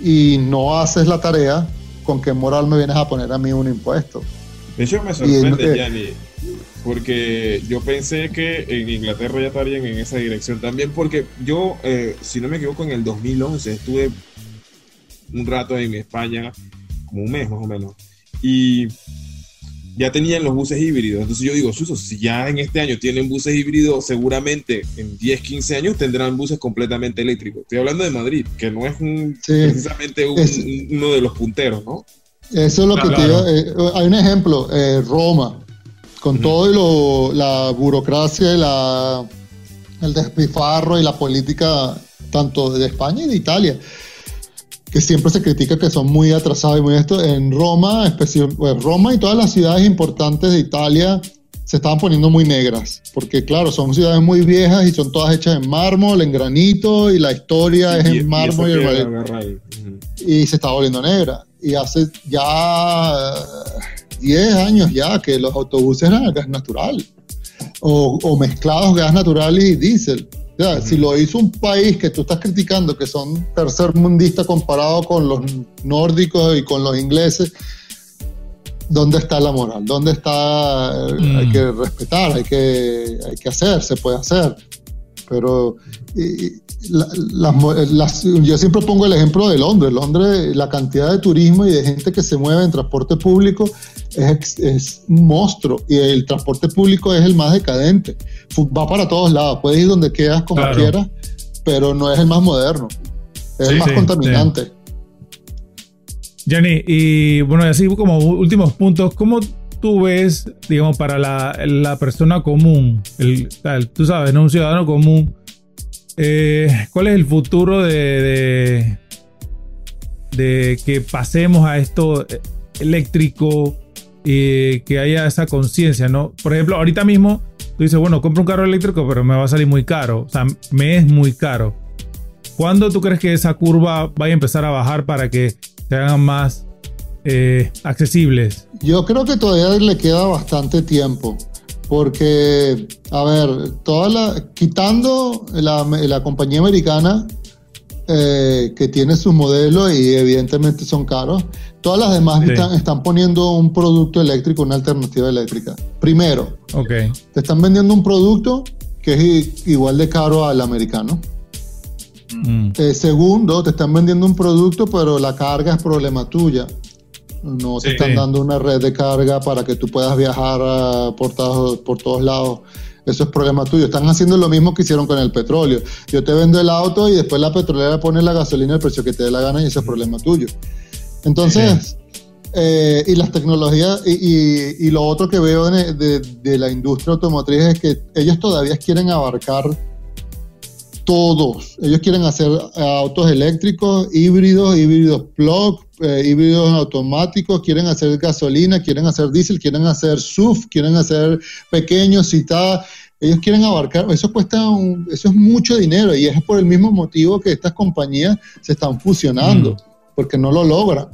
y no haces la tarea, ¿con qué moral me vienes a poner a mí un impuesto?
De hecho, me sorprende, Yanni porque yo pensé que en Inglaterra ya estarían en esa dirección también, porque yo, eh, si no me equivoco, en el 2011 estuve un rato en España, como un mes más o menos, y ya tenían los buses híbridos. Entonces yo digo, Suso, si ya en este año tienen buses híbridos, seguramente en 10, 15 años tendrán buses completamente eléctricos. Estoy hablando de Madrid, que no es precisamente uno de los punteros, ¿no?
Eso es lo que te digo. Eh, hay un ejemplo, eh, Roma con todo la burocracia y la, el despifarro y la política tanto de España y de Italia, que siempre se critica que son muy atrasados y muy esto. En Roma, pues, Roma y todas las ciudades importantes de Italia se estaban poniendo muy negras, porque claro, son ciudades muy viejas y son todas hechas en mármol, en granito, y la historia es en mármol y, y se está volviendo negra. Y hace ya 10 años ya que los autobuses eran a gas natural o, mezclados gas natural y diésel. Si lo hizo un país que tú estás criticando, que son tercer mundista comparado con los nórdicos y con los ingleses, ¿dónde está la moral? ¿Dónde está? Hay mm. que respetar, hay que, hay que hacer, se puede hacer. Pero yo siempre pongo el ejemplo de Londres. Londres, la cantidad de turismo y de gente que se mueve en transporte público es, un monstruo y el transporte público es el más decadente. Va para todos lados, puedes ir donde quieras, como quieras, pero no es el más moderno, es el más contaminante.
Jenny, y bueno, así como últimos puntos, ¿cómo tú ves, digamos, para la, persona común, tú sabes, ¿no? un ciudadano común, eh, ¿cuál es el futuro de, de, que pasemos a esto eléctrico y que haya esa conciencia, ¿no? Por ejemplo, ahorita mismo tú dices, bueno, compro un carro eléctrico, pero me va a salir muy caro, o sea, me es muy caro. ¿Cuándo tú crees que esa curva vaya a empezar a bajar para que se hagan más eh, accesibles?
Yo creo que todavía le queda bastante tiempo. Porque, a ver, toda la, quitando la, la compañía americana, eh, que tiene sus modelos y evidentemente son caros, todas las demás están, poniendo un producto eléctrico, una alternativa eléctrica. Primero, okay. te están vendiendo un producto que es igual de caro al americano. Mm. Eh, segundo, te están vendiendo un producto, pero la carga es problema tuya. No te están dando una red de carga para que tú puedas viajar ah, por, todos, por todos lados. Eso es problema tuyo. Están haciendo lo mismo que hicieron con el petróleo. Yo te vendo el auto y después la petrolera pone la gasolina al precio que te dé la gana y ese es problema tuyo. Entonces, eh, y las tecnologías, y, lo otro que veo de, la industria automotriz es que ellos todavía quieren abarcar todos. Ellos quieren hacer eh, autos eléctricos, híbridos, híbridos plug, eh, híbridos automáticos, quieren hacer gasolina, quieren hacer diésel, quieren hacer SUV, quieren hacer pequeños, citadas. Ellos quieren abarcar, eso cuesta, eso es mucho dinero y es por el mismo motivo que estas compañías se están fusionando, mm. porque no lo logran.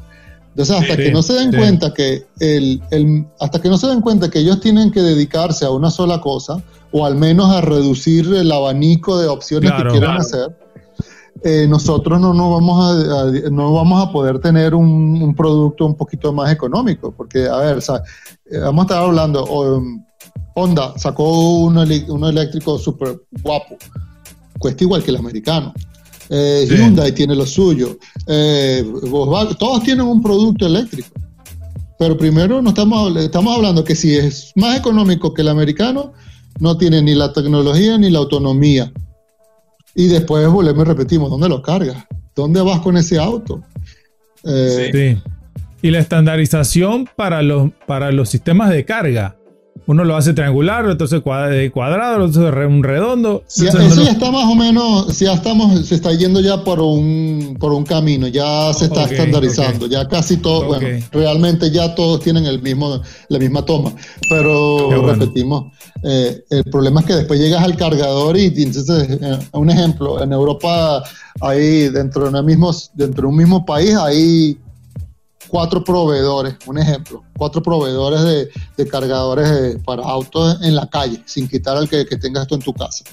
Entonces, hasta que no se den cuenta que el, el, hasta que no se den cuenta que ellos tienen que dedicarse a una sola cosa, o al menos a reducir el abanico de opciones que quieran hacer, eh, nosotros no, no, vamos a, no vamos a poder tener un, un, producto un poquito más económico. Porque, a ver, eh, vamos a estar hablando, um, Honda sacó uno, uno eléctrico súper guapo, cuesta igual que el americano. Eh, Hyundai tiene lo suyo. Eh, todos tienen un producto eléctrico. Pero primero no estamos, estamos hablando que si es más económico que el americano, no tiene ni la tecnología ni la autonomía. Y después volvemos y repetimos, ¿dónde lo cargas? ¿Dónde vas con ese auto?
Eh, sí. Y la estandarización para los, para los sistemas de carga uno lo hace triangular, otro hace cuadrado, otro hace un redondo.
eso ya está más o menos, ya estamos, se está yendo ya por un, por un camino, ya se está estandarizando, ya casi todo, bueno, realmente ya todos tienen el mismo, la misma toma, pero repetimos, eh, el problema es que después llegas al cargador y, entonces, eh, un ejemplo, en Europa hay dentro de, mismo, dentro de un mismo país hay cuatro proveedores, un ejemplo, cuatro proveedores de, cargadores para autos en la calle, sin quitar al que, tengas esto en tu casa.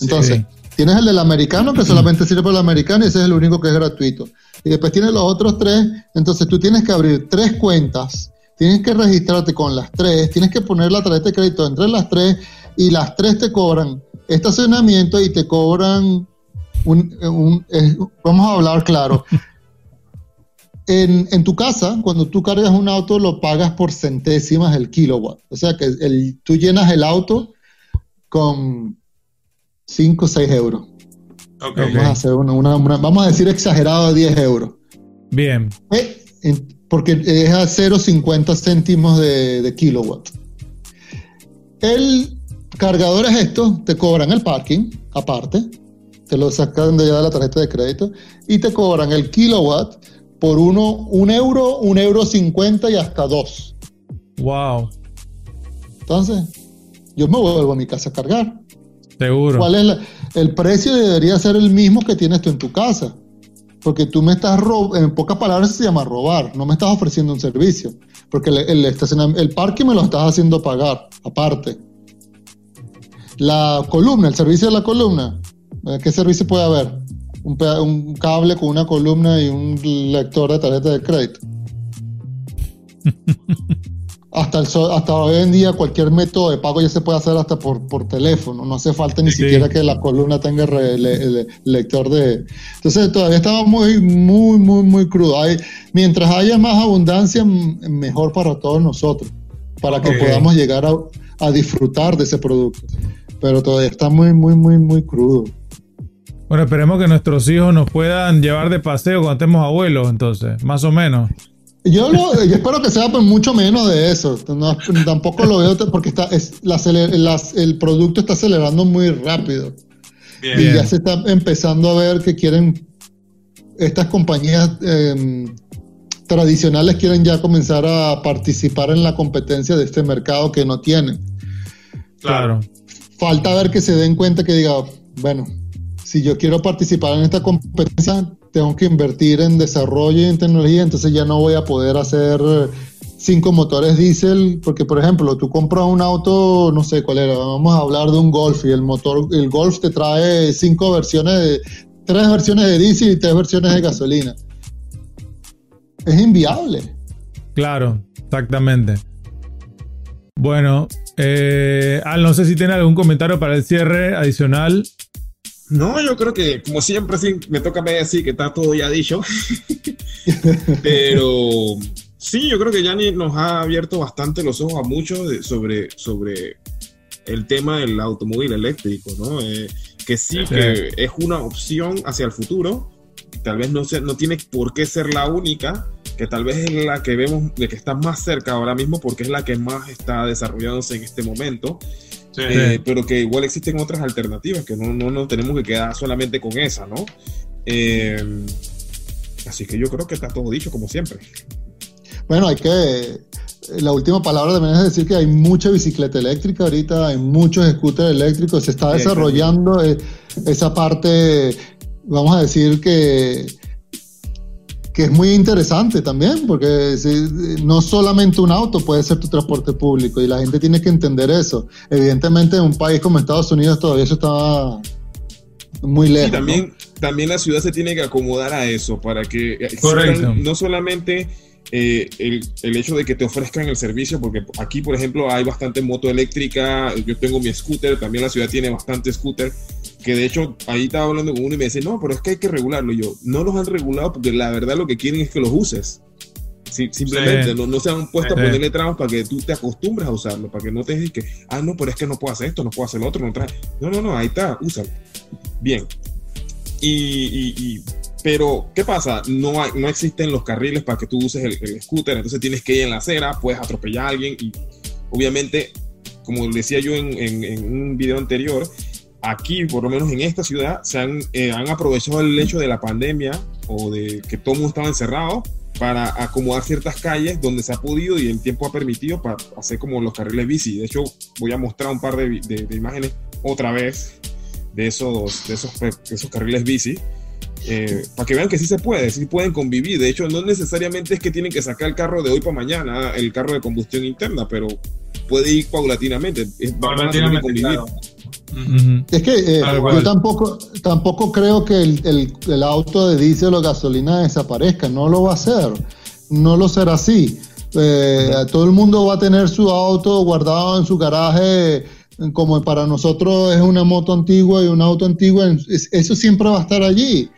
Entonces, tienes el del americano, que solamente sirve para el americano, y ese es el único que es gratuito. Y después tienes los otros tres, entonces tú tienes que abrir tres cuentas, tienes que registrarte con las tres, tienes que poner la tarjeta de crédito entre las tres, y las tres te cobran estacionamiento y te cobran un, vamos a hablar claro, En, tu casa, cuando tú cargas un auto, lo pagas por centésimas el kilowatt. O sea que el, tú llenas el auto con 5 o 6 euros. Vamos, a hacer una, vamos a decir exagerado 10 euros.
Bien.
Eh, porque es a 0,50 céntimos de, de kilowatt. El cargador es esto, te cobran el parking aparte, te lo sacan de la tarjeta de crédito y te cobran el kilowatt por uno, un euro, un euro cincuenta y hasta dos.
Wow.
Entonces, yo me vuelvo a mi casa a cargar.
Seguro.
¿Cuál es el precio? Debería ser el mismo que tienes tú en tu casa. Porque tú me estás robando, en pocas palabras se llama robar, no me estás ofreciendo un servicio. Porque el, el, el parque me lo estás haciendo pagar, aparte. La columna, el servicio de la columna, ¿qué servicio puede haber? Un, cable con una columna y un lector de tarjeta de crédito. hasta, el, hasta hoy en día cualquier método de pago ya se puede hacer hasta por, por teléfono, no hace falta ni siquiera que la columna tenga el lector de... Entonces todavía estamos muy, muy, muy, muy crudo. Hay, mientras haya más abundancia, mejor para todos nosotros, para que podamos llegar a, a disfrutar de ese producto. Pero todavía está muy, muy, muy, muy crudo.
Bueno, esperemos que nuestros hijos nos puedan llevar de paseo cuando estemos abuelos, entonces, más o menos.
Yo, espero que sea pues mucho menos de eso. tampoco lo veo porque está, es, el producto está acelerando muy rápido. Y ya se está empezando a ver que quieren, estas compañías em, tradicionales quieren ya comenzar a participar en la competencia de este mercado que no tienen.
Claro.
Falta ver que se den cuenta que diga, bueno, si yo quiero participar en esta competencia, tengo que invertir en desarrollo y en tecnología, entonces ya no voy a poder hacer cinco motores diésel, porque por ejemplo, tú compras un auto, no sé cuál era, vamos a hablar de un Golf y el motor, el Golf te trae cinco versiones, de, tres versiones de diésel y tres versiones de gasolina. Es inviable.
Claro, exactamente. Bueno, eh, Al, no sé si tiene algún comentario para el cierre adicional.
No, yo creo que como siempre sí, me toca ver así que está todo ya dicho. Pero Sí, yo creo que Yanni nos ha abierto bastante los ojos a muchos sobre, sobre el tema del automóvil eléctrico, ¿no? Eh, que sí, que es una opción hacia el futuro, tal vez no, no tiene por qué ser la única, que tal vez es la que vemos de que está más cerca ahora mismo porque es la que más está desarrollándose en este momento. Eh, pero que igual existen otras alternativas, que no, no nos tenemos que quedar solamente con esa, ¿no? Eh, así que yo creo que está todo dicho, como siempre.
Bueno, hay que. La última palabra también es decir que hay mucha bicicleta eléctrica ahorita, hay muchos scooters eléctricos, se está desarrollando eh, esa parte, vamos a decir que que es muy interesante también, porque no solamente un auto puede ser tu transporte público y la gente tiene que entender eso. Evidentemente en un país como Estados Unidos todavía eso está muy lejos. Y
también, también la ciudad se tiene que acomodar a eso para que no solamente eh, el, el, hecho de que te ofrezcan el servicio, porque aquí, por ejemplo, hay bastante moto eléctrica, yo tengo mi scooter, también la ciudad tiene bastante scooter, que de hecho ahí estaba hablando con uno y me dice, no, pero es que hay que regularlo. Y yo, no los han regulado porque la verdad lo que quieren es que los uses. simplemente no, se han puesto a ponerle trabas para que tú te acostumbres a usarlo, para que no te digas que, ah, no, pero es que no puedo hacer esto, no puedo hacer lo otro, no trae. No, no, no, ahí está, úsalo. Bien. y, pero, ¿qué pasa? No, no existen los carriles para que tú uses el, scooter, entonces tienes que ir en la acera, puedes atropellar a alguien y obviamente, como decía yo en, un video anterior, aquí, por lo menos en esta ciudad, se han, eh, han aprovechado el hecho de la pandemia o de que todo el mundo estaba encerrado para acomodar ciertas calles donde se ha podido y el tiempo ha permitido para hacer como los carriles bici. De hecho, voy a mostrar un par de, de, imágenes otra vez de esos, de esos, de esos carriles bici eh, para que vean que sí se puede, sí pueden convivir. De hecho, no necesariamente es que tienen que sacar el carro de hoy para mañana, el carro de combustión interna, pero puede ir paulatinamente. Es,
que eh, yo tampoco, tampoco creo que el, el, auto de diésel o gasolina desaparezca, no lo va a hacer, no lo será así. Eh, todo el mundo va a tener su auto guardado en su garaje, como para nosotros es una moto antigua y un auto antiguo, eso siempre va a estar allí.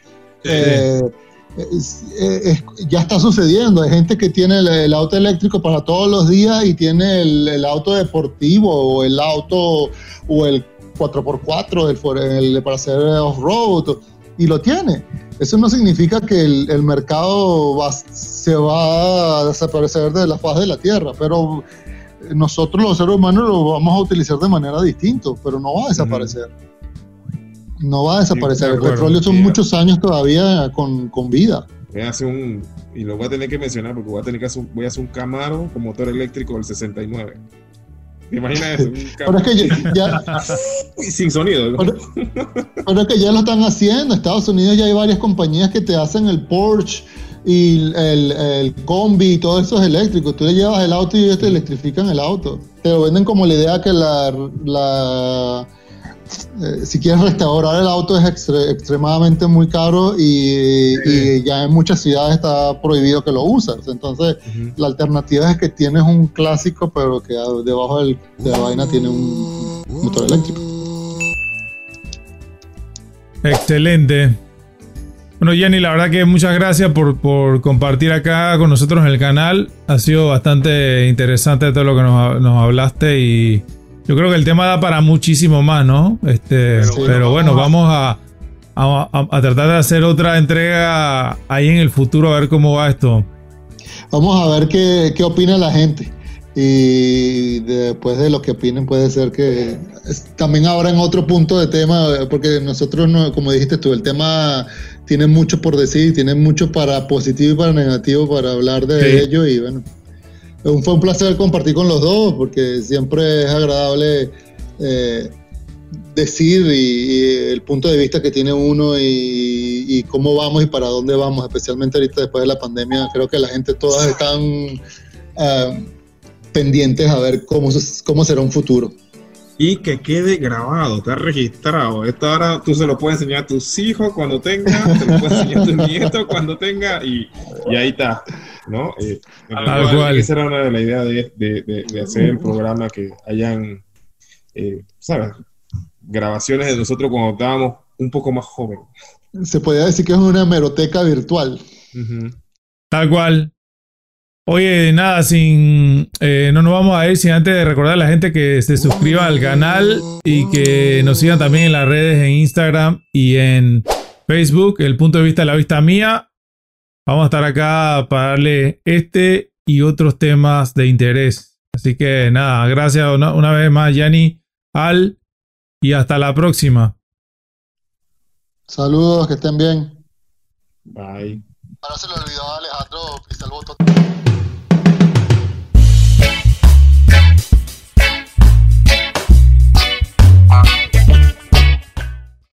Eh, ya está sucediendo. Hay gente que tiene el, auto eléctrico para todos los días y tiene el, auto deportivo o el auto o el 4x4 para hacer off-road y lo tiene. Eso no significa que el, mercado se va a desaparecer de la faz de la tierra, pero nosotros los seres humanos lo vamos a utilizar de manera distinta, pero no va a desaparecer. No va a desaparecer. el petróleo son muchos años todavía con, con vida.
Voy a hacer un, y lo voy a tener que mencionar porque voy a tener que hacer, voy a hacer un Camaro con motor eléctrico del 69. ¿Te imaginas eso?
pero es que ya,
sin sonido.
Pero, es que ya lo están haciendo. En Estados Unidos ya hay varias compañías que te hacen el Porsche y el, el, combi y todo eso es eléctrico. Tú le llevas el auto y ellos te electrifican el auto. Te lo venden como la idea que la, la eh, si quieres restaurar el auto es extremadamente muy caro y, ya en muchas ciudades está prohibido que lo uses. Entonces, la alternativa es que tienes un clásico, pero que debajo de la vaina tiene un motor eléctrico.
Excelente. Bueno, Jenny, la verdad que muchas gracias por, por, compartir acá con nosotros en el canal. Ha sido bastante interesante todo lo que nos, nos hablaste y yo creo que el tema da para muchísimo más, ¿no? Este, pero, bueno, vamos a, a, tratar de hacer otra entrega ahí en el futuro a ver cómo va esto.
Vamos a ver qué, qué opina la gente. Y después de lo que opinen puede ser que también ahora en otro punto de tema, porque nosotros, no, como dijiste tú, el tema tiene mucho por decir, tiene mucho para positivo y para negativo para hablar de ello y bueno fue un placer compartir con los dos porque siempre es agradable eh, decir y, el punto de vista que tiene uno y, cómo vamos y para dónde vamos, especialmente ahorita después de la pandemia. Creo que la gente todas están eh, pendientes a ver cómo, cómo será un futuro
y que quede grabado, está registrado. Esto ahora tú se lo puedes enseñar a tus hijos cuando tenga, te lo puedes enseñar a tus nietos cuando tenga y, y ahí está. ¿no? Eh, esa era una de las ideas de, de, hacer el programa que hayan, eh, ¿sabes? Grabaciones de nosotros cuando estábamos un poco más jóvenes.
Se podría decir que es una meroteca virtual.
Tal cual. Oye, nada, sin eh, no nos vamos a ir sin antes de recordar a la gente que se suscriba al canal y que nos sigan también en las redes en Instagram y en Facebook, el punto de vista de la vista mía. Vamos a estar acá para darle este y otros temas de interés. Así que nada, gracias una, una vez más, Yanni, Al, y hasta la próxima.
Saludos, que estén bien.
Bye.
Ahora se le olvidó